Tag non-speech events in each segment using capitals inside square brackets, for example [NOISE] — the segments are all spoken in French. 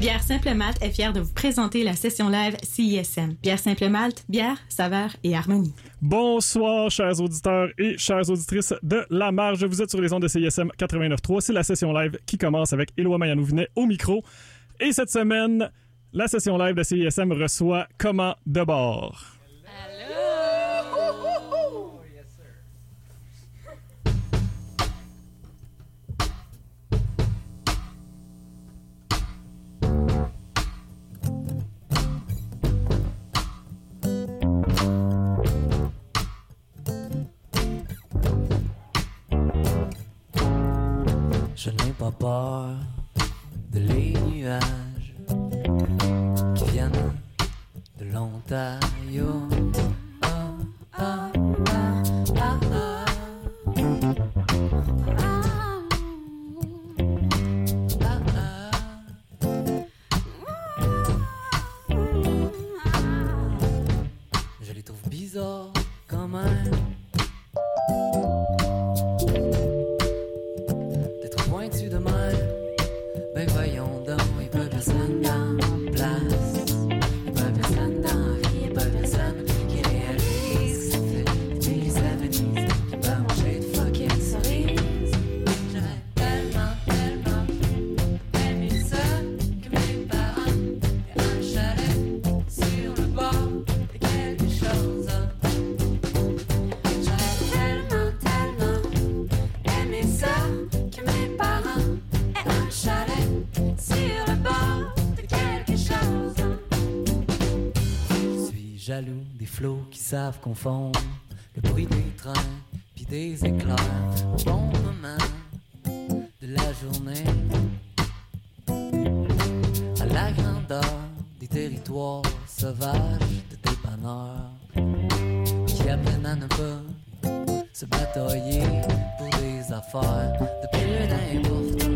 Bière Simple Malte est fière de vous présenter la session live CISM. Bière Simple Malte, bière, saveur et harmonie. Bonsoir, chers auditeurs et chères auditrices de La Marge. Vous êtes sur les ondes de CISM 89.3. C'est la session live qui commence avec Éloi Mayanou-Vinet au micro. Et cette semaine, la session live de CISM reçoit Comment de bord? Pas peur de les nuages qui viennent de l'Ontario. Jaloux des flots qui savent confondre le bruit des trains puis des éclairs au bon moment de la journée. À la grandeur des territoires sauvages de dépanneurs qui apprennent à ne pas se batailler pour des affaires de peu d'importance.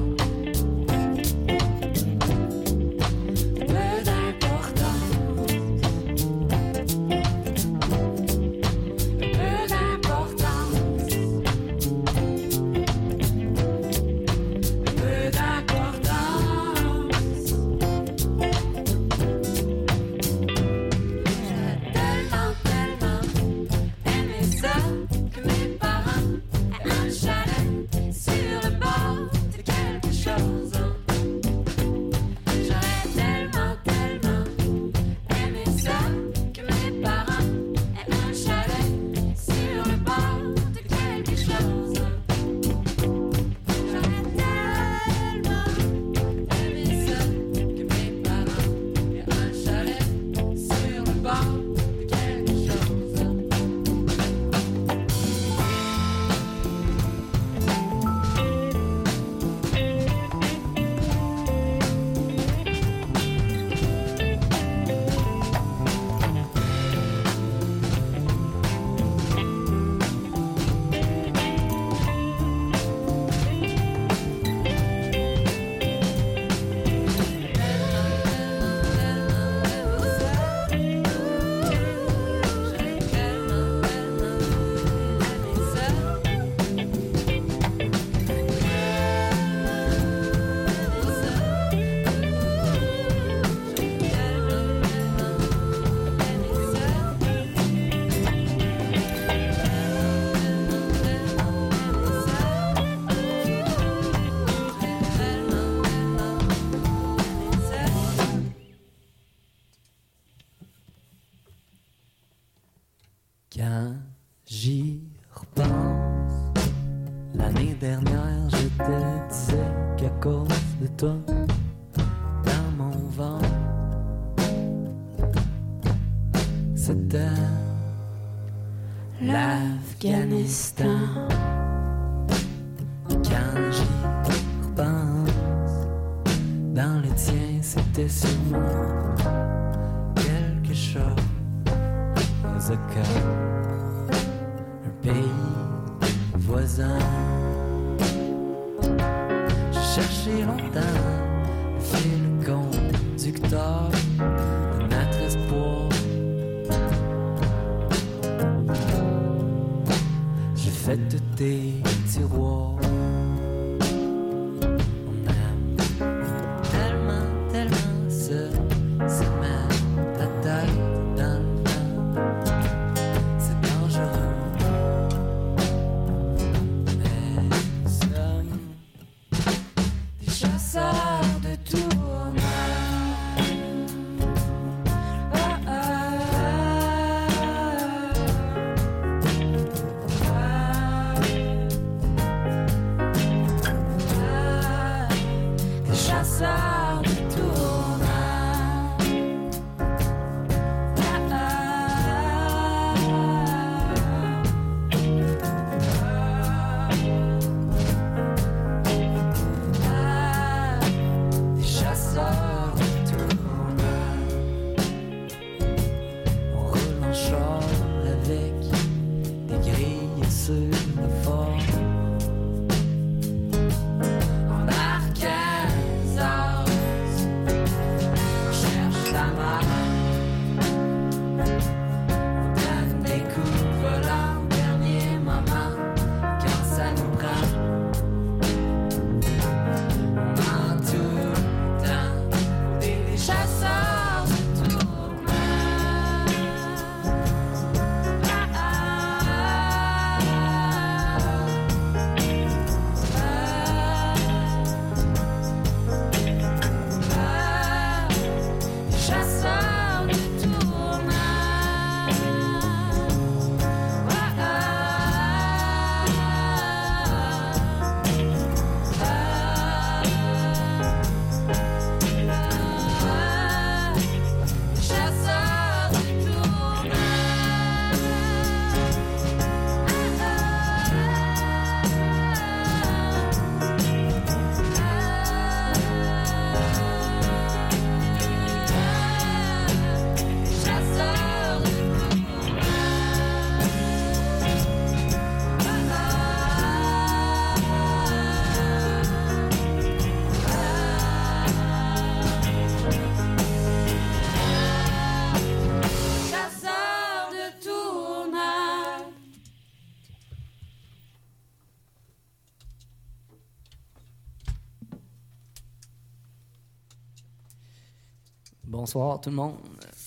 Bonsoir tout le monde.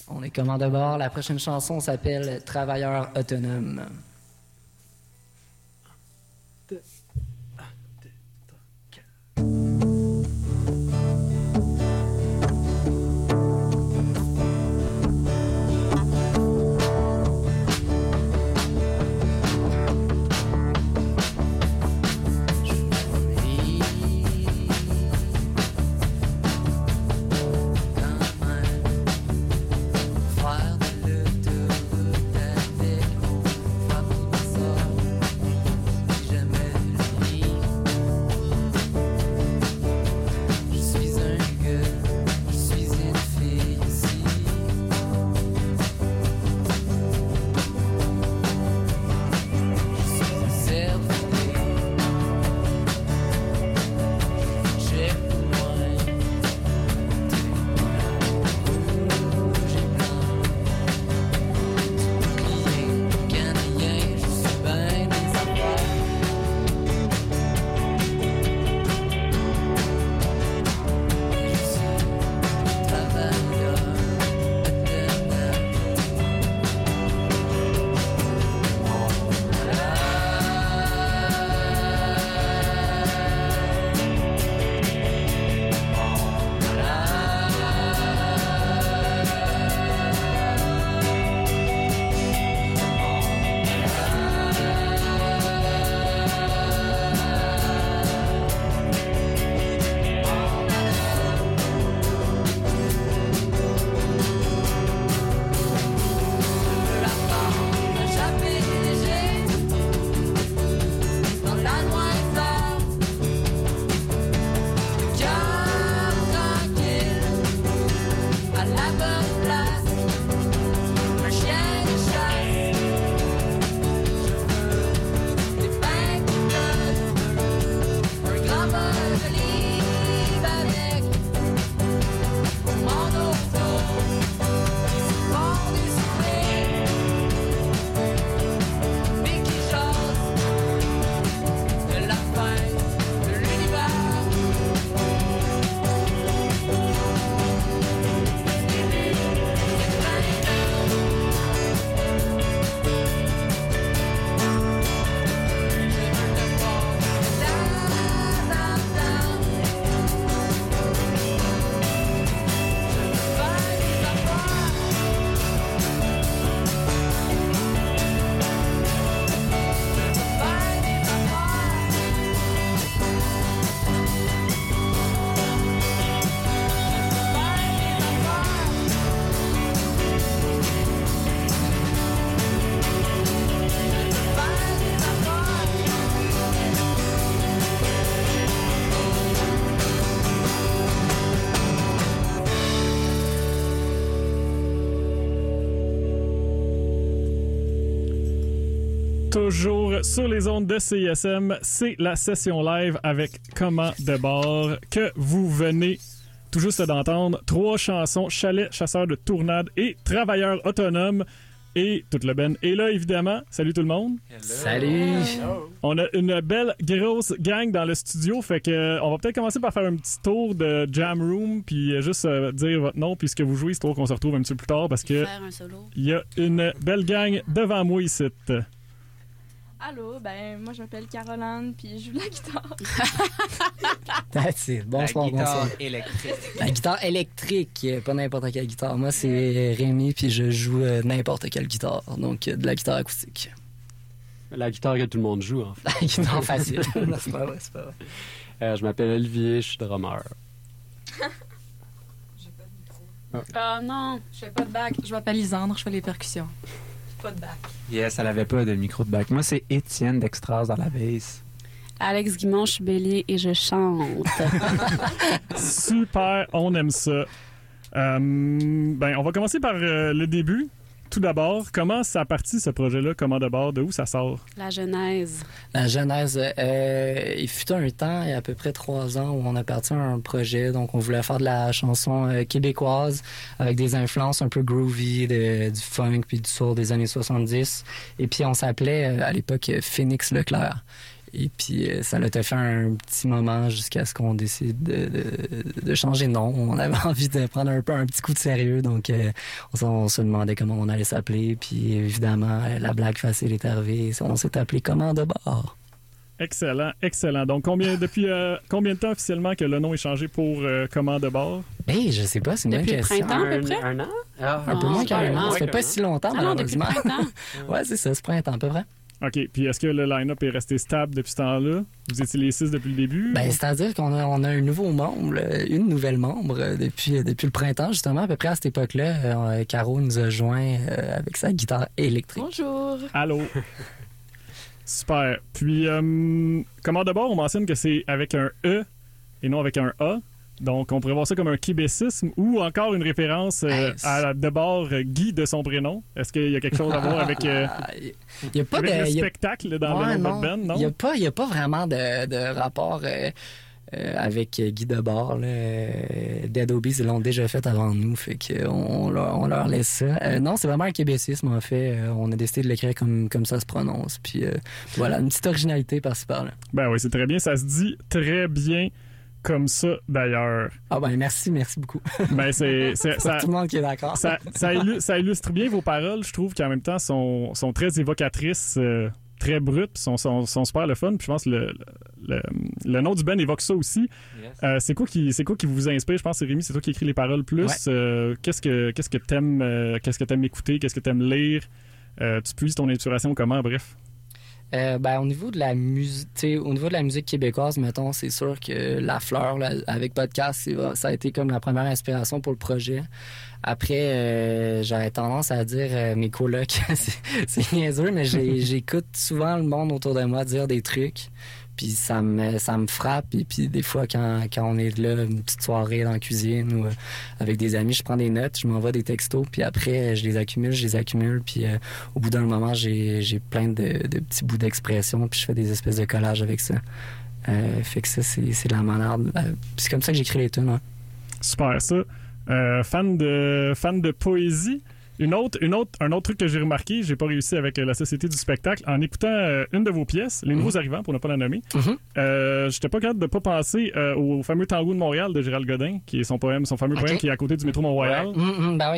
On est comment de bord. La prochaine chanson s'appelle Travailleurs autonomes. Toujours sur les ondes de CISM. C'est la session live avec Comment de bord que vous venez tout juste d'entendre. Trois chansons, Chalet, Chasseur de Tournade et Travailleur autonome. Et toute le ben est là, évidemment. Salut tout le monde. Salut! On a une belle grosse gang dans le studio, fait que euh, on va peut-être commencer par faire un petit tour de Jam Room, puis euh, juste euh, dire votre nom, puis ce que vous jouez, histoire qu'on se retrouve un petit peu plus tard, parce que il y a une belle gang devant moi ici. Allô, ben moi je m'appelle Caroline puis je joue de la guitare. [LAUGHS] That's it. Bonsoir, la guitare bonsoir. électrique. La guitare électrique, euh, pas n'importe quelle guitare. Moi, c'est Rémi, puis je joue euh, n'importe quelle guitare. Donc, euh, de la guitare acoustique. La guitare que tout le monde joue, en fait. [LAUGHS] La guitare facile. [LAUGHS] non, c'est pas vrai, c'est pas vrai. Euh, je m'appelle Olivier, je suis drummer. Oh non! Je fais pas de bac. Je m'appelle Lisandre, je fais les percussions. Pas de bac. Yes, elle avait pas de micro de bac. Moi, c'est Étienne d'Extras dans la base. Alex Guimond, je suis bélier et je chante. [LAUGHS] Super, on aime ça. Euh, ben, on va commencer par euh, le début. Tout d'abord, comment ça a parti ce projet-là, comment de bord, de où ça sort? La genèse. La genèse, euh, il fut un temps, il y a à peu près trois ans, où on a parti un projet. Donc, on voulait faire de la chanson euh, québécoise avec des influences un peu groovy, de- du funk puis du soul des années 70. Et puis, on s'appelait euh, à l'époque euh, Phoenix Leclerc. Et puis, euh, ça l'a fait un petit moment jusqu'à ce qu'on décide de, de- de changer de nom. On avait [LAUGHS] envie de prendre un peu un petit coup de sérieux. Donc, euh, on, se demandait comment on allait s'appeler. Puis, évidemment, euh, la blague facile est arrivée. On s'est appelé Comment de bord. Excellent, excellent. Donc, combien, [LAUGHS] depuis euh, combien de temps officiellement que le nom est changé pour euh, comment de bord? Hey, je sais pas, c'est une bonne Depuis le question. printemps, à peu un, près? un an? Ah, Un peu Ah, moins c'est qu'un pas an. Ça fait pas quand si longtemps, Ah non, depuis malheureusement. printemps. [LAUGHS] ouais, c'est ça, ce printemps, à peu près. OK, puis est-ce que le line-up est resté stable depuis ce temps-là? Vous étiez les six depuis le début? Ben, c'est-à-dire qu'on a, on a un nouveau membre, euh, une nouvelle membre euh, depuis, euh, depuis le printemps, justement, à peu près à cette époque-là. Caro nous a joint avec sa guitare électrique. Bonjour. Allô? [LAUGHS] Super. Puis, euh, comment d'abord, on mentionne que c'est avec un E et non avec un A? Donc, on pourrait voir ça comme un québécisme ou encore une référence euh, à d'abord euh, Guy de son prénom. Est-ce qu'il y a quelque chose à voir avec, euh, Ah, Il n'y a pas avec de. le y a- spectacle dans Ouais, le nom non. de band, non? Il n'y a, pas- il y a pas vraiment de, de rapport euh, avec Guy Debord. là. Euh, Dead Obies, ils l'ont déjà fait avant nous, fait qu'on on leur, on leur laisse ça. Non, c'est vraiment un québécisme, en fait. On a décidé de l'écrire comme, comme ça se prononce. Puis euh, voilà, une petite originalité par-ci par-là. Ben oui, c'est très bien. Ça se dit très bien comme ça, d'ailleurs. Ah ben merci, merci beaucoup. [LAUGHS] Ben, c'est, c'est- [LAUGHS] ça, Tout le monde qui est d'accord. ça, ça illu- ça illustre bien vos paroles, je trouve, qu'en même temps, sont, sont très évocatrices, euh, très brutes, sont, sont, sont super le fun. Puis je pense que le, le, le nom du band évoque ça aussi. yes. Euh, c'est, quoi qui, c'est quoi qui vous inspire? Je pense que Rémi, c'est toi qui écris les paroles plus. Ouais. Euh, qu'est-ce que qu'est-ce que t'aimes euh, qu'est-ce que t'aimes écouter? Qu'est-ce que t'aimes lire? Euh, tu puises ton inspiration comment? Bref. Euh, ben, au niveau de la musique, au niveau de la musique québécoise, mettons, c'est sûr que La Fleur, avec podcast, ça a été comme la première inspiration pour le projet. Après, euh, j'aurais tendance à dire euh, mes colocs, [LAUGHS] c'est niaiseux, mais j'écoute souvent le monde autour de moi dire des trucs. Puis ça me, ça me frappe. Et puis des fois, quand, quand on est là, une petite soirée dans la cuisine ou euh, avec des amis, je prends des notes, je m'envoie des textos. Puis après, je les accumule, je les accumule. Puis euh, au bout d'un moment, j'ai j'ai plein de, de petits bouts d'expression. Puis je fais des espèces de collages avec ça. Euh, fait que ça, c'est c'est de la manière. de- euh, c'est comme ça que j'écris les tunes. hein. Super, ça. Fan, de, fan de poésie? Une autre, une autre, un autre truc que j'ai remarqué, j'ai pas réussi avec euh, la Société du spectacle, en écoutant euh, une de vos pièces, Les Nouveaux Arrivants, pour ne pas la nommer, Mhm. euh, j'étais pas capable de pas penser euh, au fameux Tango de Montréal de Gérald Godin, qui est son poème, son fameux poème qui est à côté du métro Mont-Royal. Hum, hum, ben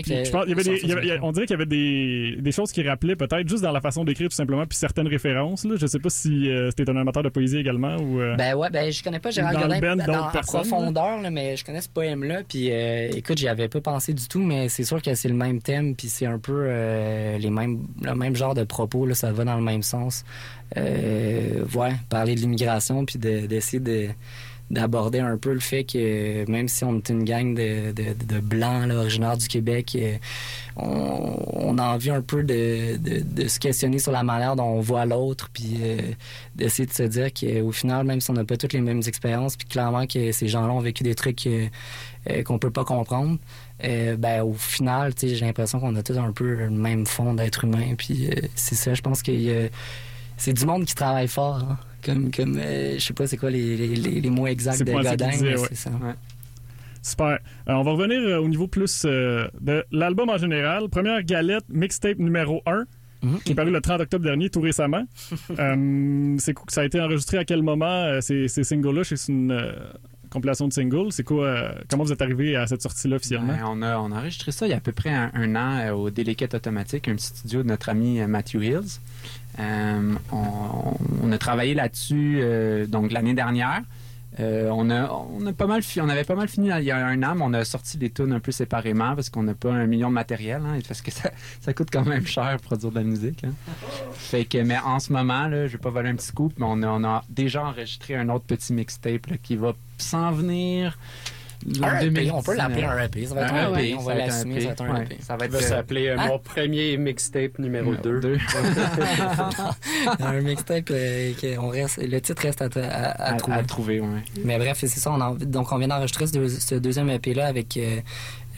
on dirait qu'il y avait des, des choses qui rappelaient peut-être juste dans la façon d'écrire tout simplement, puis certaines références. Là. Je sais pas si c'était un amateur de poésie également ou. Ben ouais, ben je connais pas Gérald Godin dans- d'autres en profondeur, là, mais je connais ce poème-là. Puis euh, écoute, j'y avais pas pensé du tout, mais c'est sûr que c'est le même thème, puis c'est un peu euh, les mêmes, le même genre de propos. Là, ça va dans le même sens. Euh, ouais, parler de l'immigration, puis de- d'essayer de d'aborder un peu le fait que même si on est une gang de, de, blancs originaires du Québec, euh, on, a envie un peu de, de, se questionner sur la manière dont on voit l'autre, puis d'essayer de se dire qu'au final, même si on n'a pas toutes les mêmes expériences, puis clairement que ces gens-là ont vécu des trucs euh, qu'on peut pas comprendre, euh, ben au final, j'ai l'impression qu'on a tous un peu le même fond d'être humain, puis euh, c'est ça, je pense a c'est du monde qui travaille fort. hein. Comme, comme euh, je sais pas c'est quoi les, les, les- les mots exacts C'est de Godin, ouais. c'est ça. Super. On va revenir euh, au niveau plus euh, de l'album en général. Première galette, mixtape numéro 1, Mhm. qui est paru le 30 octobre dernier, tout récemment. [LAUGHS] Euh, c'est ça a été enregistré à quel moment, euh, ces, ces singles-là? C'est une euh, compilation de singles. C'est quoi? euh, comment vous êtes arrivé à cette sortie-là officiellement? Ben, on, a, enregistré ça il y a à peu près un, an euh, au Delicate Automatique, un petit studio de notre ami euh, Matthew Hills. Euh, on, on a travaillé là-dessus donc l'année dernière. Euh, on, a, on, a pas mal on avait pas mal fini il y a un an, mais on a sorti des tunes un peu séparément parce qu'on n'a pas un million de matériel, hein, parce que ça, coûte quand même cher produire de la musique. hein. Fait que, mais en ce moment, là, je vais pas voler un petit coup, mais on a, déjà enregistré un autre petit mixtape qui va s'en venir. Un en EP, 2019. on peut l'appeler un EP. Ça va être un, EP, on va ça va être l'assumer, EP. ça va être un EP. Ça va euh, s'appeler euh, Ah. mon premier mixtape numéro 2. deux. [LAUGHS] un mixtape, euh, que on reste, le titre reste à, à- à à, trouver. à trouver, ouais. Mais bref, c'est ça. Donc, on vient d'enregistrer ce, deux- ce deuxième EP-là avec euh,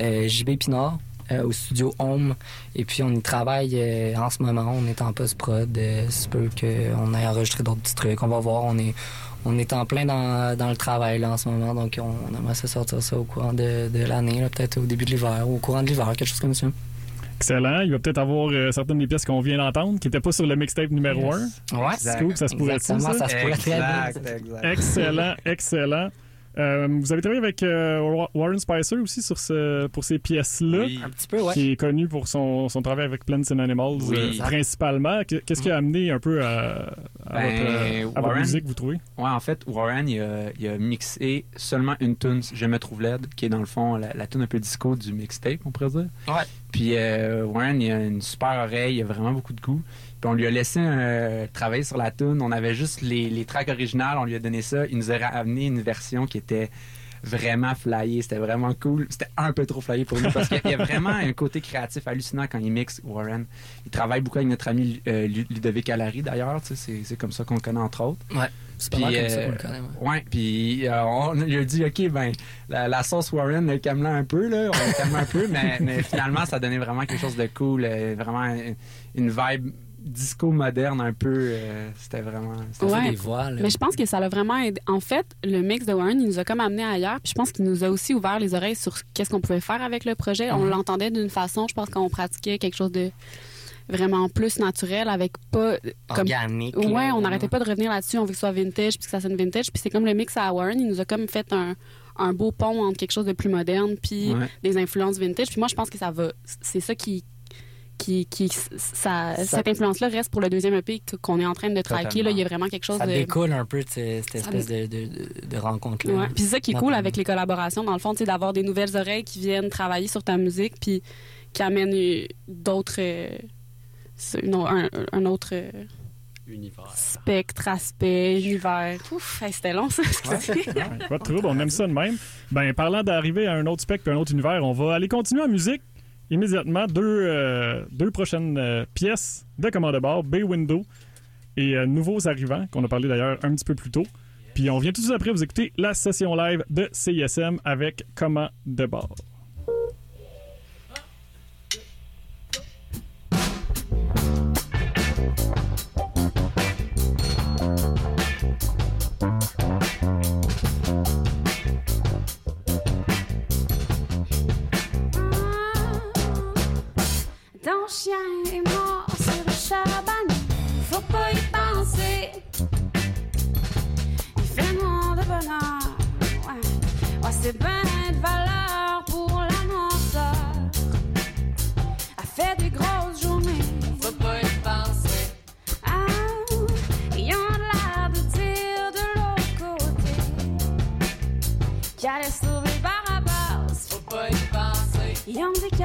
euh, JB Pinard au studio Home. Et puis, on y travaille euh, en ce moment. On est en post-prod. Euh, c'est peu qu'on ait enregistré d'autres petits trucs. On va voir. On est, on est en plein dans, dans le travail là, en ce moment. Donc, on, on aimerait se sortir ça au courant de, de l'année, là, peut-être au début de l'hiver ou au courant de l'hiver, quelque chose comme ça. Excellent. Il va peut-être avoir euh, certaines des pièces qu'on vient d'entendre qui n'étaient pas sur le mixtape numéro 1. Ouais, C'est cool, ça se pourrait être ça, ça? ça se pourrait très bien. Exact, exact. Excellent, excellent. Euh, vous avez travaillé avec euh, Wa- Warren Spicer aussi sur ce, pour ces pièces-là, Oui. Un petit peu, ouais. qui est connu pour son, son travail avec Plants and Animals Oui. euh, principalement. Qu- Qu'est-ce qui a amené un peu à, à Ben, votre, Warren- musique, vous trouvez? Ouais, en fait, Warren, il a, il a mixé seulement une tune, Je me trouve laide, qui est dans le fond la, la tune un peu disco du mixtape, on pourrait dire. Ouais. Puis euh, Warren, il a une super oreille, il a vraiment beaucoup de goût. Puis on lui a laissé euh, travailler sur la tune. On avait juste les, les tracks originales, on lui a donné ça. Il nous a amené une version qui était vraiment flyée. C'était vraiment cool. C'était un peu trop flyé pour nous parce qu'il y a [LAUGHS] vraiment un côté créatif hallucinant quand il mixe Warren. Il travaille beaucoup avec notre ami euh, Lu- Ludovic Allary d'ailleurs. tu sais, C'est comme ça qu'on le connaît entre autres. C'est pas mal comme ça euh, qu'on le connaît. ouais. Ouais, puis euh, on lui a dit, OK, ben, la, la sauce Warren, le calme un peu, là, on le un peu, mais, mais finalement, ça donnait vraiment quelque chose de cool, vraiment une vibe disco moderne un peu. euh, c'était vraiment. c'était Ouais. des voix, là. Mais je pense que ça l'a vraiment aidé. En fait, le mix de Warren, il nous a comme amené ailleurs. Puis je pense qu'il nous a aussi ouvert les oreilles sur qu'est-ce qu'on pouvait faire avec le projet. On l'entendait d'une façon, je pense qu'on pratiquait quelque chose de vraiment plus naturel avec pas comme Organique. Ouais, là, on n'arrêtait pas de revenir là-dessus. On veut que ce soit vintage, puis que ça sonne vintage. Puis c'est comme le mix à Warren, il nous a comme fait un, un beau pont entre quelque chose de plus moderne, puis Ouais. des influences vintage. Puis moi, je pense que ça va. C'est ça qui. Qui, qui ça, Ça- Cette influence-là reste pour le deuxième EP qu'on est en train de traquer. Là, il y a vraiment quelque chose Ça de. découle un peu de cette espèce de, de, de- de rencontre-là. Ouais. Puis c'est ça qui est cool avec les collaborations, dans le fond, sais, d'avoir des nouvelles oreilles qui viennent travailler sur ta musique, puis qui amènent euh, d'autres. euh, c'est- un, un autre euh, Univers. spectre, aspect, univers. Ouf, hey, c'était long ça. Ouais, pas de trouble, on aime ça de même. Ben, parlant d'arriver à un autre spectre et un autre univers, on va aller continuer en musique immédiatement. Deux, euh, deux prochaines euh, pièces de commande de bord, Bay Window et euh, Nouveaux Arrivants, qu'on a parlé d'ailleurs un petit peu plus tôt. Puis on vient tout de suite après vous écouter la session live de CISM avec Comment de bord. Chien est mort sur le chaban, faut pas y penser. Il fait moins de bonheur, ouais. Ouais, c'est ben de valeur pour l'annonceur. A fait des grosses journées, faut pas y penser. Ah, ils ont l'air de dire de l'autre côté. Qu'il allait sauver Barabbas, faut pas y penser. Ils ont dit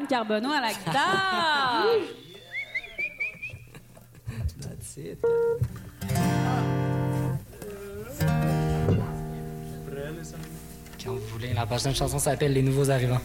Caroline Carbonneau à la guitare. That's it. Quand vous voulez, la prochaine chanson s'appelle Les Nouveaux Arrivants.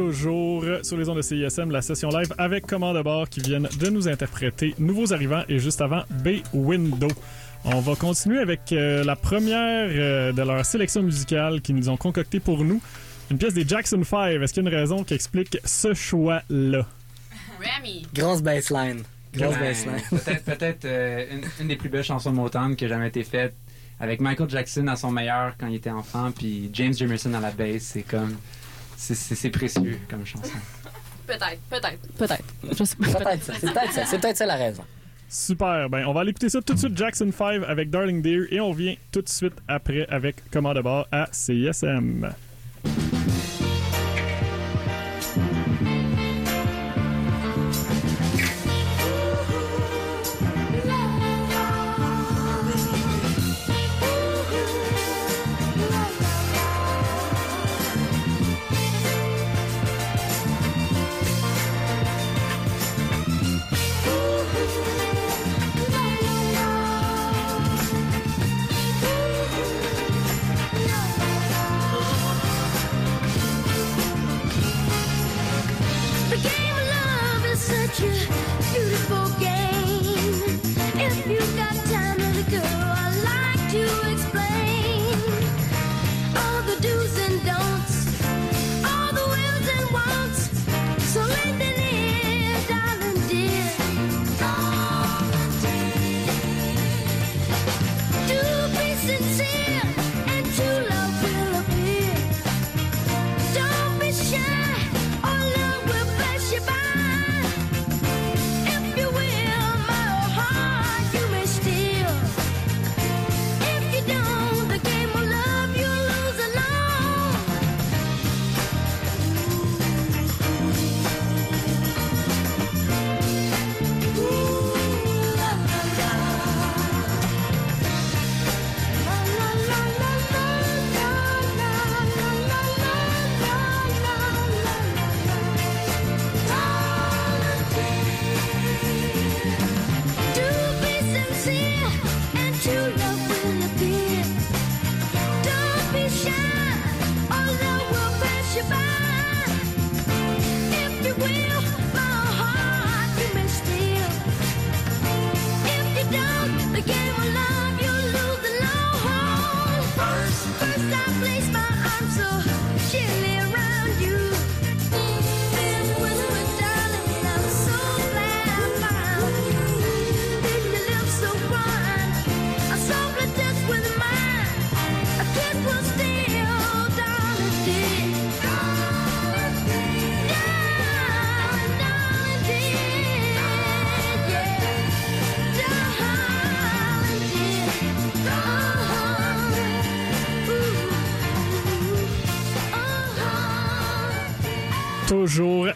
Toujours sur les ondes de CISM, la session live avec commande bord qui viennent de nous interpréter Nouveaux Arrivants et juste avant Bay Window. On va continuer avec euh, la première euh, de leur sélection musicale qu'ils nous ont concocté pour nous. Une pièce des Jackson 5. Est-ce qu'il y a une raison qui explique ce choix-là? Remy. Grosse baseline. Grosse Ben, baseline. [LAUGHS] Peut-être peut-être, euh, une, une des plus belles chansons de Motown qui a jamais été faite. Avec Michael Jackson à son meilleur quand il était enfant, puis James Jamerson à la bass, c'est comme. C'est- précieux comme chanson. Peut-être, peut-être, peut-être. Je sais pas. Peut-être ça. C'est peut-être ça. C'est peut-être ça la raison. Super. Ben, on va aller écouter ça tout de suite, Jackson 5 avec Darling Dear, et on revient tout de suite après avec Comment de bord à CISM.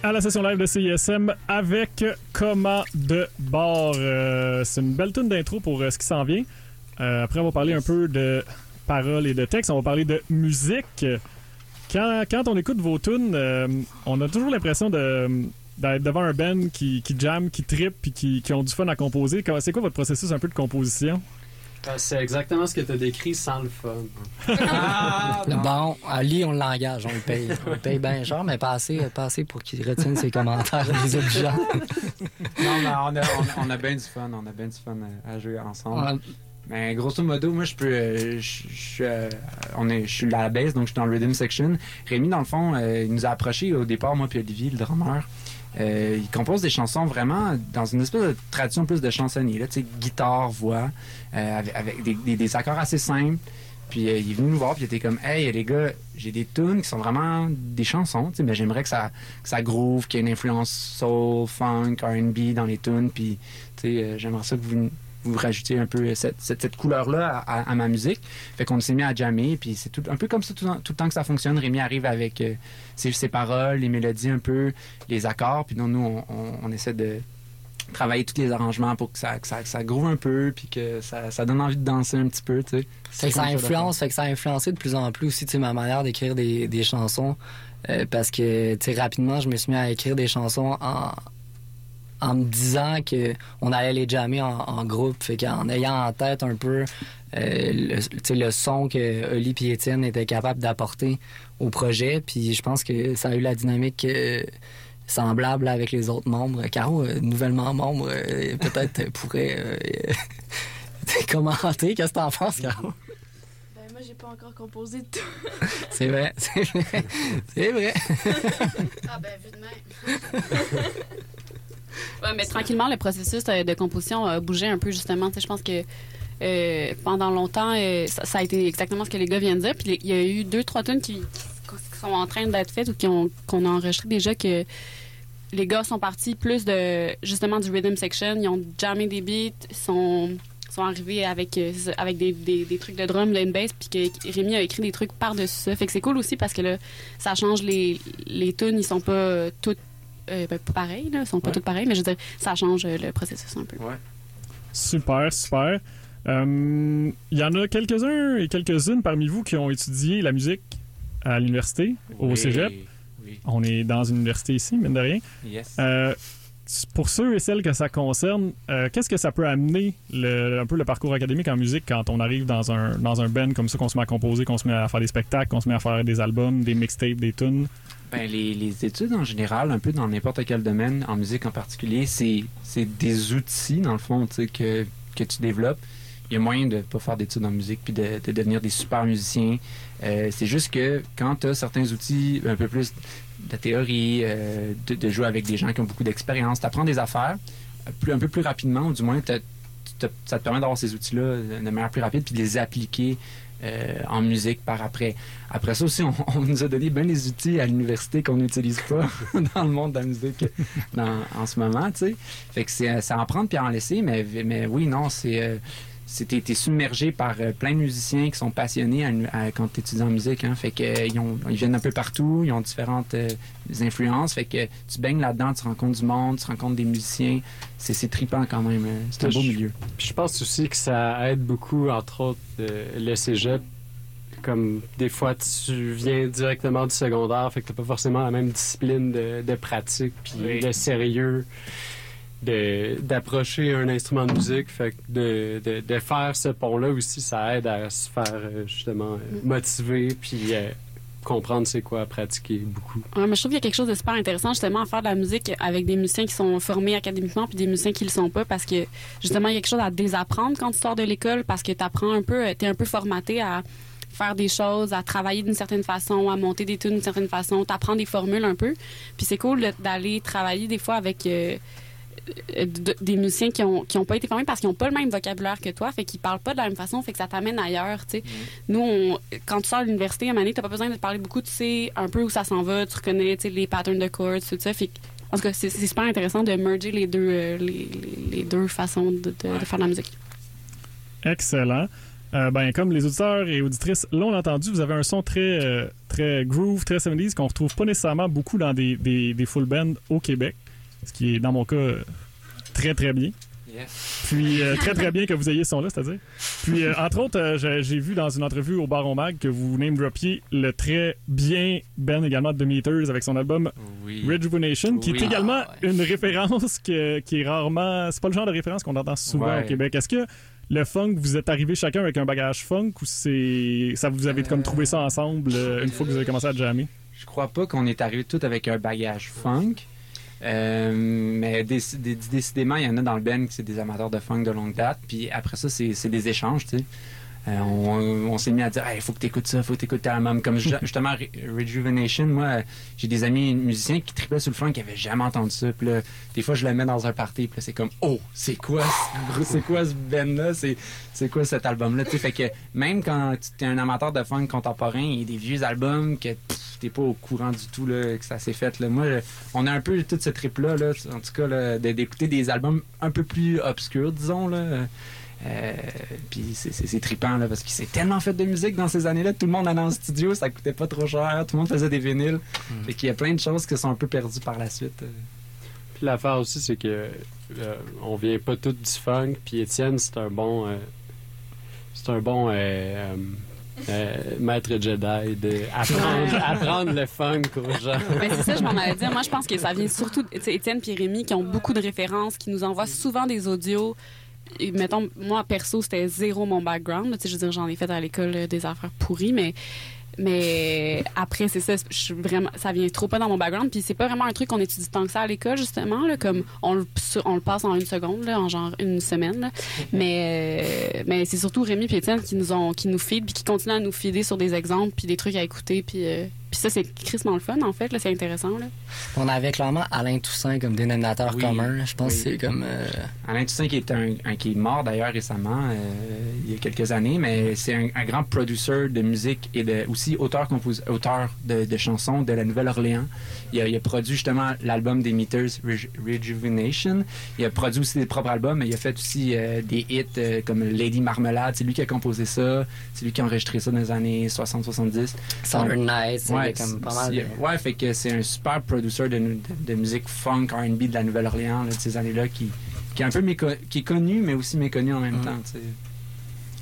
À la session live de CISM avec Comment de bord. Euh, c'est une belle tune d'intro pour euh, ce qui s'en vient. Euh, après, on va parler un peu de paroles et de textes. On va parler de musique. Quand, on écoute vos tunes, on a toujours l'impression de d'être devant un band qui, qui jam, qui trippe puis qui, qui ont du fun à composer. C'est quoi votre processus un peu de composition? Ah, C'est exactement ce que tu as décrit sans le fun. Bon, Ali, on l'engage, on le paye. On le paye bien cher, mais pas assez, pas assez pour qu'il retienne ses commentaires des autres gens. Non, mais on a, on a- on a bien du fun, on a bien du fun à, à jouer ensemble. Ouais. Mais grosso modo, moi, je peux. euh, je je suis. euh, on est, je suis à la baisse, donc je suis dans le rhythm section. Rémi, dans le fond, euh, il nous a approché au départ, moi puis Olivier, le drummer. Euh, il compose des chansons vraiment dans une espèce de tradition plus de chansonnier, là, guitare, voix, euh, avec, des, accords assez simples. Puis euh, il est venu nous voir, puis il était comme, hey les gars, j'ai des tunes qui sont vraiment des chansons, mais j'aimerais que ça, que ça groove, qu'il y ait une influence soul, funk, R&B dans les tunes, puis j'aimerais ça que vous vous rajoutiez un peu cette, cette, cette couleur-là à, à- à ma musique. Fait qu'on s'est mis à jammer, puis c'est tout, un peu comme ça tout, tout le temps que ça fonctionne. Rémi arrive avec euh, ses, ses paroles, les mélodies un peu, les accords, puis nous, on, on- on essaie de travailler tous les arrangements pour que ça, que ça, que ça groove un peu, puis que ça, ça donne envie de danser un petit peu, tu sais. Fait que ça influence, fait que ça a influencé de plus en plus aussi tu sais, ma manière d'écrire des, des chansons. Euh, parce que tu sais, rapidement, je me suis mis à écrire des chansons en, en me disant que on allait les jammer en, en groupe. Fait qu'en ayant en tête un peu euh, le, son que Oli et Étienne étaient capables d'apporter au projet. Puis je pense que ça a eu la dynamique euh, semblable avec les autres membres. Caro, euh, nouvellement membre, peut-être pourrait [LAUGHS] commenter. Qu'est-ce que t'en penses, Caro? Ben, moi, j'ai pas encore composé de tout. [LAUGHS] C'est vrai, c'est vrai. C'est vrai. ah, ben, vu de même. [LAUGHS] Ouais, mais tranquillement, le processus de composition a bougé un peu, justement. Tu sais, Je pense que euh, pendant longtemps, euh, ça, ça a été exactement ce que les gars viennent de dire. Puis il y a eu deux, trois tunes qui, qui sont en train d'être faites ou qu'on a enregistré déjà que les gars sont partis plus de justement du rhythm section. Ils ont jammé des beats, sont sont arrivés avec euh, avec des, des, des trucs de drum, de bass, puis que Rémi a écrit des trucs par-dessus ça. Fait que c'est cool aussi parce que là, ça change les les tunes. Ils sont pas toutes euh, ben, pas pareils, là. Sont pas Ouais. toutes pareilles, mais je veux dire, ça change euh, le processus un peu. Super, super. Euh, Il y en a quelques-uns et quelques-unes parmi vous qui ont étudié la musique à l'université, au cégep. oui. On est dans une université ici, mine de rien. Yes. Euh, pour ceux et celles que ça concerne, euh, qu'est-ce que ça peut amener le- un peu le parcours académique en musique quand on arrive dans un, dans un band comme ça, qu'on se met à composer, qu'on se met à faire des spectacles, qu'on se met à faire des albums, des mixtapes, des tunes? Ben, les, les études en général, un peu dans n'importe quel domaine, en musique en particulier, c'est des outils, dans le fond, que, que tu développes. Il y a moyen de pas faire d'études en musique puis de, de devenir des super musiciens. Euh, c'est juste que quand tu as certains outils un peu plus de théorie, euh, de, jouer avec des gens qui ont beaucoup d'expérience, tu apprends des affaires plus, un peu plus rapidement, ou du moins ça te permet d'avoir ces outils-là de manière plus rapide puis de les appliquer euh, en musique par après. Après ça aussi, [LAUGHS] on, nous a donné bien des outils à l'université qu'on n'utilise pas [LAUGHS] dans le monde de la musique dans- en ce moment, tu sais. Fait que c'est c'est en prendre puis en laisser, mais, mais oui, non, c'est... euh, t'es submergé par euh, plein de musiciens qui sont passionnés à l'uni- à- quand tu étudies en musique. Hein, fait que ils, ont- ils viennent un peu partout, ils ont différentes euh, influences. Fait que tu baignes là-dedans, tu rencontres du monde, tu rencontres des musiciens. C'est trippant quand même. euh, C'est un beau Je- milieu. Je pense aussi que ça aide beaucoup, entre autres, euh, le cégep. Comme des fois, tu viens directement du secondaire, fait que t'as pas forcément la même discipline de, de pratique, puis Oui. de sérieux d'approcher un instrument de musique. Fait que de, de, de faire ce pont-là aussi, ça aide à se faire euh, justement euh, motiver, puis euh, comprendre c'est quoi pratiquer beaucoup. Ouais, mais je trouve qu'il y a quelque chose de super intéressant justement à faire de la musique avec des musiciens qui sont formés académiquement puis des musiciens qui le sont pas parce que justement il y a quelque chose à désapprendre quand tu sors de l'école parce que tu apprends un peu, tu es un peu formaté à faire des choses, à travailler d'une certaine façon, à monter des tunes d'une certaine façon, t'apprends des formules un peu. Puis c'est cool d'aller travailler des fois avec euh, euh, de- des musiciens qui ont, qui ont pas été formés parce qu'ils ont pas le même vocabulaire que toi, fait qu'ils parlent pas de la même façon, fait que ça t'amène ailleurs, tu sais. Nous, on- quand tu sors de l'université, à un moment donné, t'as pas besoin de te parler beaucoup, tu sais un peu où ça s'en va, tu reconnais, tu sais, les patterns de chords, tout ça, fait que, en tout cas, c'est c'est super intéressant de merger les deux, euh, les, les- les deux façons de, de- de faire de la musique. Excellent. Euh, ben, comme les auditeurs et auditrices l'ont entendu, vous avez un son très, euh, très groove, très 70s qu'on retrouve pas nécessairement beaucoup dans des, des, des full bands au Québec, ce qui est dans mon cas très très bien. Puis euh, très très bien que vous ayez ce son-là, c'est-à-dire. Puis euh, entre autres, euh, j'ai j'ai vu dans une entrevue au Baron Mag que vous name droppiez le très bien Ben également de The Meters avec son album Oui. Rejuvenation, qui Oui. est également Ah, une référence que- qui est rarement. C'est pas le genre de référence qu'on entend souvent Ouais. au Québec. Est-ce que le funk, vous êtes arrivé chacun avec un bagage funk ou c'est ça vous avez comme trouvé ça ensemble euh, une fois que vous avez commencé à jammer? Je crois pas qu'on est arrivé tout avec un bagage funk. Euh, mais dé- dé- décidément, il y en a dans le band qui c'est des amateurs de funk de longue date. Puis après ça, c'est des échanges, tu sais. Euh, on on s'est mis à dire, il faut que tu écoutes ça, faut que tu écoutes tel album. Comme ju- [LAUGHS] justement, Re- Rejuvenation, moi, j'ai des amis musiciens qui tripaient sur le funk qui avaient jamais entendu ça. Puis là, des fois, je le mets dans un party, puis c'est comme, oh, c'est quoi, ce- [LAUGHS] c'est quoi ce band-là? C'est c'est quoi cet album-là? Tu sais, fait que même quand tu es un amateur de funk contemporain, il y a des vieux albums que t'es pas au courant du tout là, que ça s'est fait. Là. Moi, je- on a un peu toute ce trip-là, là, en tout cas, d'écouter des albums un peu plus obscurs, disons. Là. Euh, puis c'est- trippant là, parce qu'il s'est tellement fait de musique dans ces années-là. Tout le monde allait en studio, ça coûtait pas trop cher, tout le monde faisait des vinyles. Fait qu'il y a plein de choses qui sont un peu perdues par la suite. euh. Puis l'affaire aussi, c'est que euh, on vient pas tous du funk. Puis Étienne, c'est un bon, euh, c'est un bon euh, euh, euh, maître Jedi de apprendre, apprendre le funk aux gens. Ben, c'est ça, je m'en allais dire. Moi, je pense que ça vient surtout tu sais, Étienne et Rémi qui ont beaucoup de références, qui nous envoient souvent des audios. Et mettons, moi, perso, c'était zéro mon background. je veux dire, j'en ai fait à l'école des affaires pourries, mais. Mais après, c'est ça, je suis vraiment, ça vient trop pas dans mon background. Puis c'est pas vraiment un truc qu'on étudie tant que ça à l'école, justement. Là, comme on le passe en une seconde, là, en genre une semaine. là. Mais, euh, mais c'est surtout Rémi et Étienne qui nous ont, qui nous feed, puis qui continuent à nous feeder sur des exemples, puis des trucs à écouter, puis, euh, puis ça, c'est crissement le fun, en fait, là, c'est intéressant, là. On avait clairement Alain Toussaint comme dénominateur Oui, commun. Je pense oui. que c'est comme. euh, Alain Toussaint, qui est, un, un- qui est mort d'ailleurs récemment, euh, il y a quelques années, mais c'est un, un grand producer de musique et de, aussi auteur, auteur de, de chansons de la Nouvelle-Orléans. Il a, il a produit justement l'album des Meters, Reju- Rejuvenation. Il a produit aussi des propres albums, mais il a fait aussi euh, des hits euh, comme Lady Marmelade. C'est lui qui a composé ça. C'est lui qui a enregistré ça dans les années 60-70. Southern Nights, Ouais, comme pas mal de- c'est- ouais, fait que c'est un super producer de, de, de musique funk, R&B de la Nouvelle-Orléans là, de ces années-là qui, qui est un peu méco- qui est connu, mais aussi méconnu en même temps. tu sais.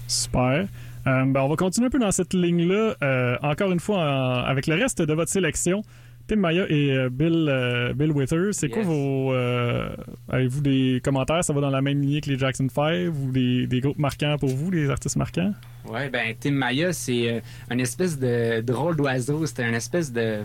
Super. Euh, ben, on va continuer un peu dans cette ligne-là. Euh, encore une fois, en- avec le reste de votre sélection. Tim Maya et euh, Bill, euh, Bill Withers, c'est quoi vos. euh, Avez-vous des commentaires? Ça va dans la même lignée que les Jackson 5 ou des, des groupes marquants pour vous, des artistes marquants? Ouais, ben Tim Maya, c'est une espèce de drôle d'oiseau. C'était une espèce de.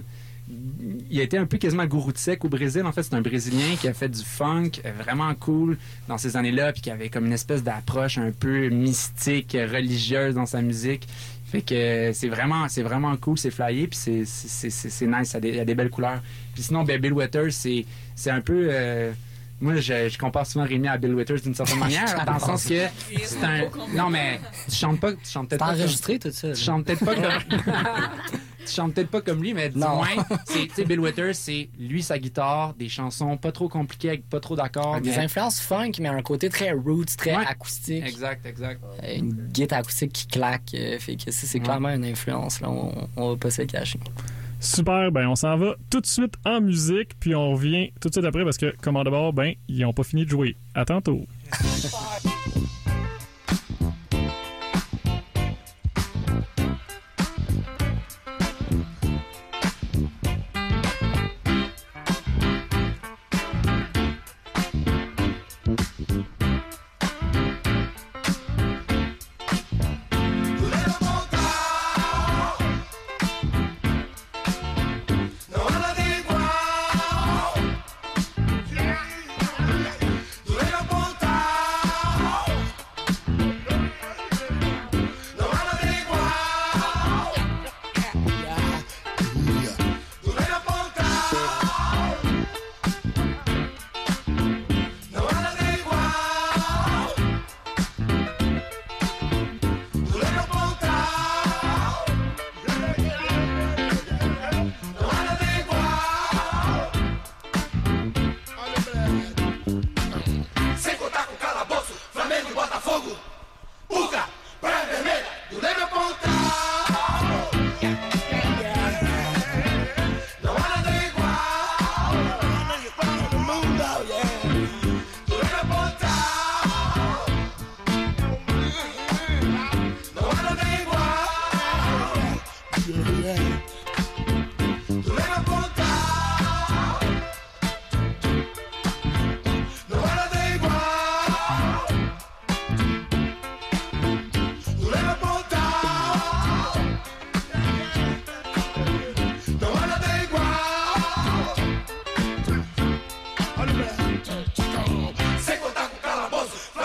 Il a été un peu quasiment gourou de sec au Brésil. En fait, c'est un Brésilien qui a fait du funk vraiment cool dans ces années-là, puis qui avait comme une espèce d'approche un peu mystique, religieuse dans sa musique. Fait que c'est vraiment, c'est vraiment cool, c'est flyé, puis c'est, c'est, c'est, nice, ça a des, il y a des belles couleurs. Puis sinon, ben, Bill Withers, c'est, c'est un peu. euh, moi, je, je compare souvent Rémi à Bill Withers d'une certaine [LAUGHS] manière, dans le sens que c'est un. Non, mais tu chantes pas, tu chantes peut-être T'as pas. comme- enregistré tout ça? tu chantes peut-être pas [LAUGHS] chantes peut-être pas comme lui, mais du Non. moins, [LAUGHS] c'est, tu sais, Bill Withers, c'est lui, sa guitare, des chansons pas trop compliquées, avec pas trop d'accords. Des mais- influences funk, mais un côté très roots, très Ouais. acoustique. Exact, exact. Euh, Une guitare acoustique qui claque. euh, fait que ça, c'est Ouais. clairement une influence. Là, on, on va pas se le cacher. Super, ben on s'en va tout de suite en musique, puis on revient tout de suite après parce que, comment d'abord, ben, ils ont pas fini de jouer. À tantôt. [LAUGHS]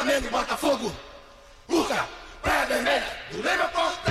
Flamengo, Botafogo, Luca, Praia Vermelha, do Lema Porto.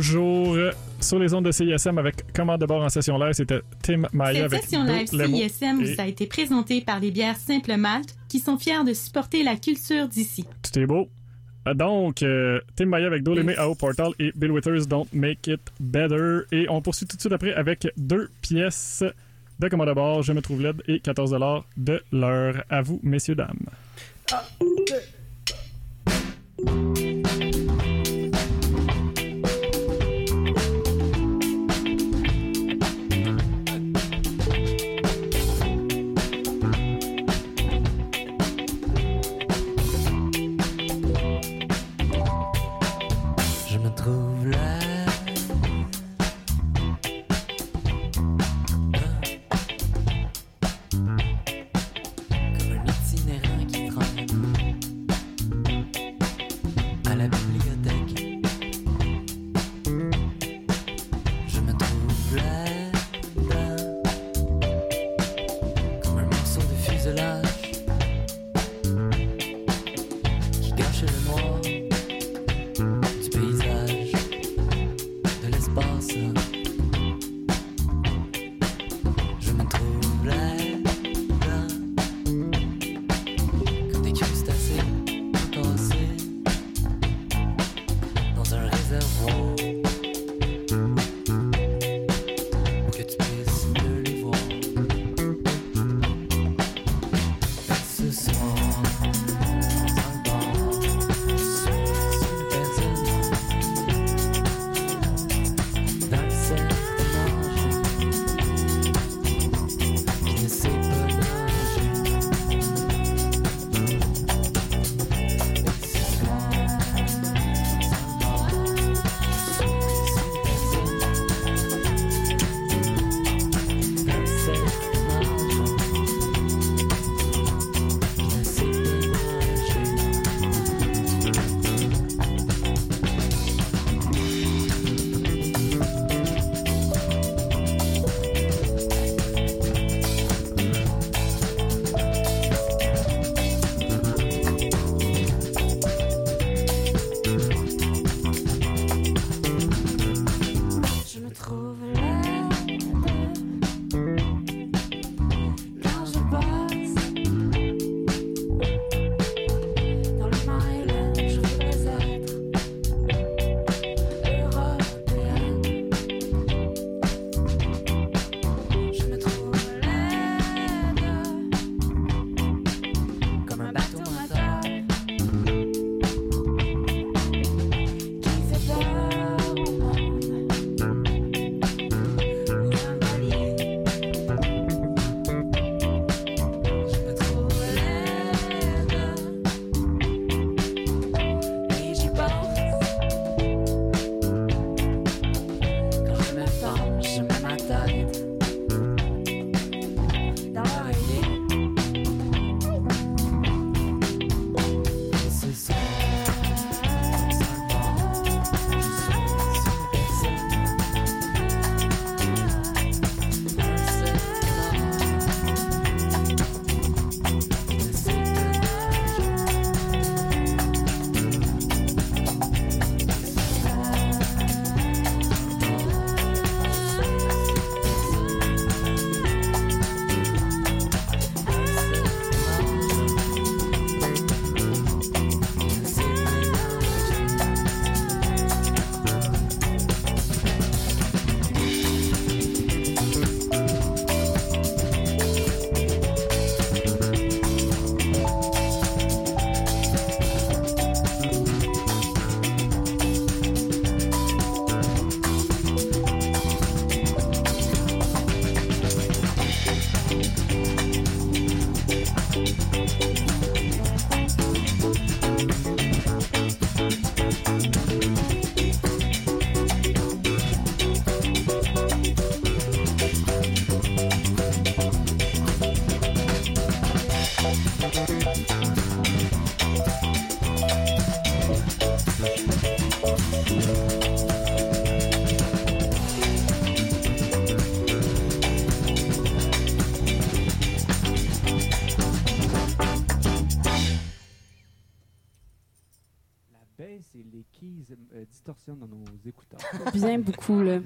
toujours sur les ondes de CISM avec Commande de bord en session live. C'était Tim Maya Cette avec session live CISM et... vous a été présentée par les bières Simple Malte qui sont fiers de supporter la culture d'ici. Tout est beau. Donc, euh, Tim Maya avec Dolemé AO Portal et Bill Withers Don't Make It Better. Et on poursuit tout de suite après avec deux pièces de commande à bord. Je me trouve l'aide et 14 de l'heure. À vous, messieurs, dames. Ah.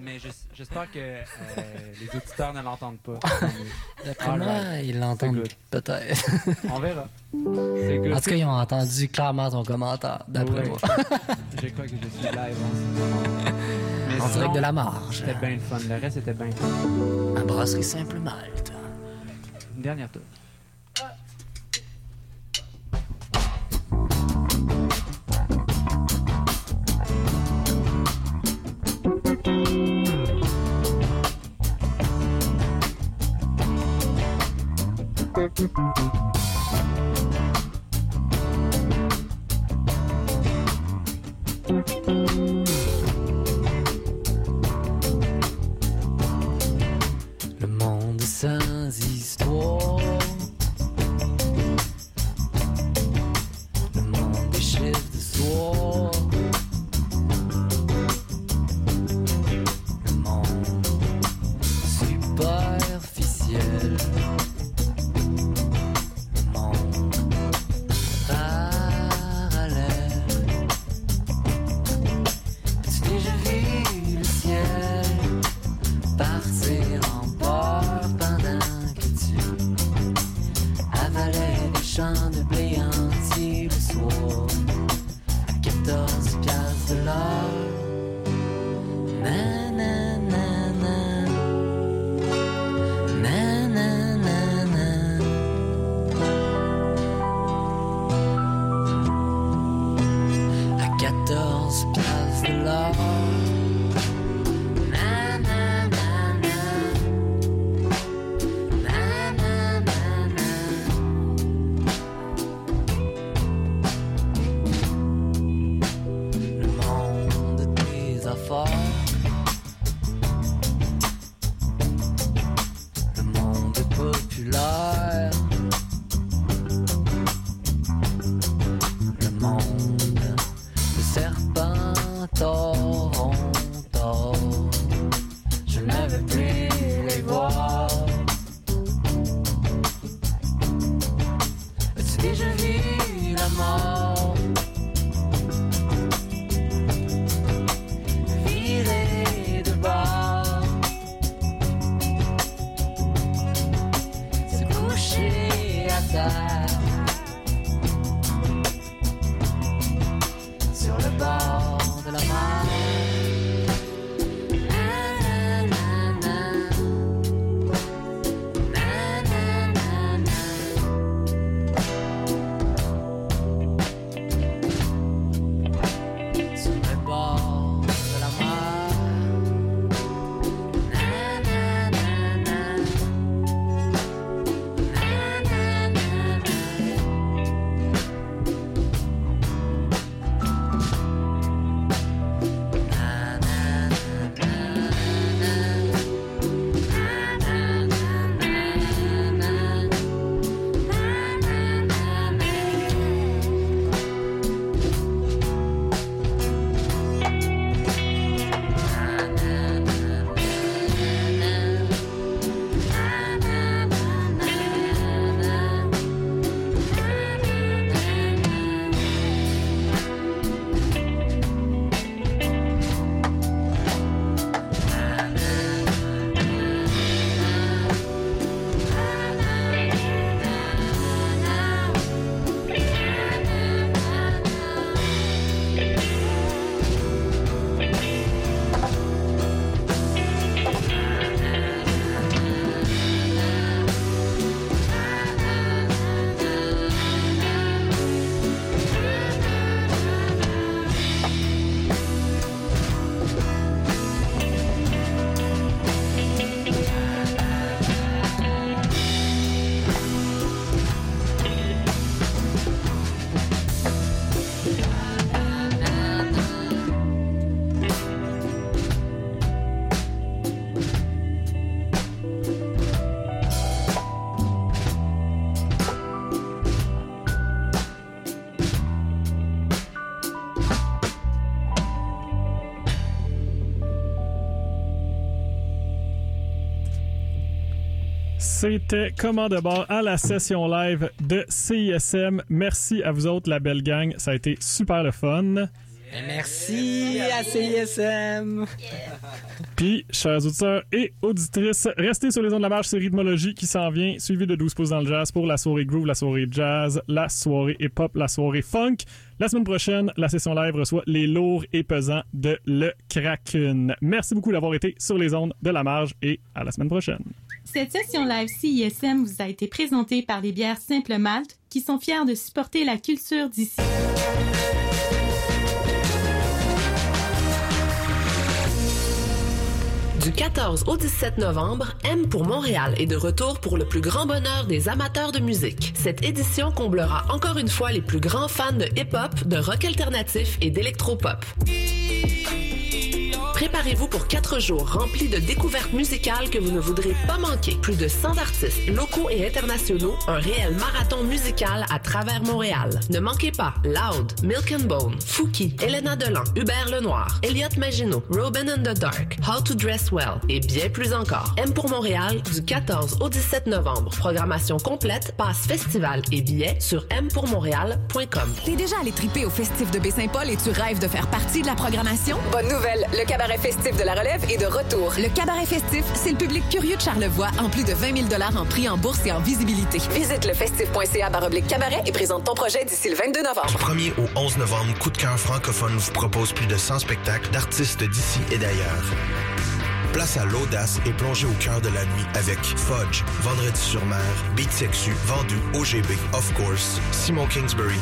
Mais j'espère que euh, les auditeurs ne l'entendent pas. [LAUGHS] D'après moi, ils l'entendent peut-être. [LAUGHS] On verra. En tout cas, ils ont entendu clairement ton commentaire, d'après oui. moi. [LAUGHS] je crois que je suis live en ce moment. En direct de la marge. C'était bien le fun. Le reste était bien fun. À brasserie Simple Malte. Dernière tour. C'était Comment de bord à la session live de CISM. Merci à vous autres, la belle gang. Ça a été super le fun. Merci à CISM. [LAUGHS] Puis, chers auditeurs et auditrices, restez sur les ondes de la marche, c'est Rhythmologie qui s'en vient, suivi de 12 pouces dans le jazz pour la soirée groove, la soirée jazz, la soirée hip-hop, la soirée funk. La semaine prochaine, la session live reçoit les lourds et pesants de Le Kraken. Merci beaucoup d'avoir été sur les ondes de la marge et à la semaine prochaine. Cette session live CISM vous a été présentée par les bières Simple Malte qui sont fiers de supporter la culture d'ici. Du 14 au 17 novembre, M pour Montréal est de retour pour le plus grand bonheur des amateurs de musique. Cette édition comblera encore une fois les plus grands fans de hip-hop, de rock alternatif et d'électropop. Préparez-vous pour quatre jours remplis de découvertes musicales que vous ne voudrez pas manquer. Plus de 100 artistes locaux et internationaux, un réel marathon musical à travers Montréal. Ne manquez pas Loud, Milk and Bone, Fouki, Elena Delan, Hubert Lenoir, Elliot Maginot, Robin in the Dark, How to Dress Well et bien plus encore. M pour Montréal du 14 au 17 novembre. Programmation complète, passe festival et billets sur mpourmontréal.com. T'es déjà allé triper au festif de Baie-Saint-Paul et tu rêves de faire partie de la programmation? Bonne nouvelle, le cabaret festif de la relève est de retour. Le cabaret festif, c'est le public curieux de Charlevoix en plus de 20 000 en prix en bourse et en visibilité. Visite le festif.ca baroblique cabaret et présente ton projet d'ici le 22 novembre. Du 1er au 11 novembre, Coup de cœur francophone vous propose plus de 100 spectacles d'artistes d'ici et d'ailleurs. Place à l'audace et plongez au cœur de la nuit avec Fudge, Vendredi sur mer, Beat Sexu, Vendu, OGB, Of Course, Simon Kingsbury,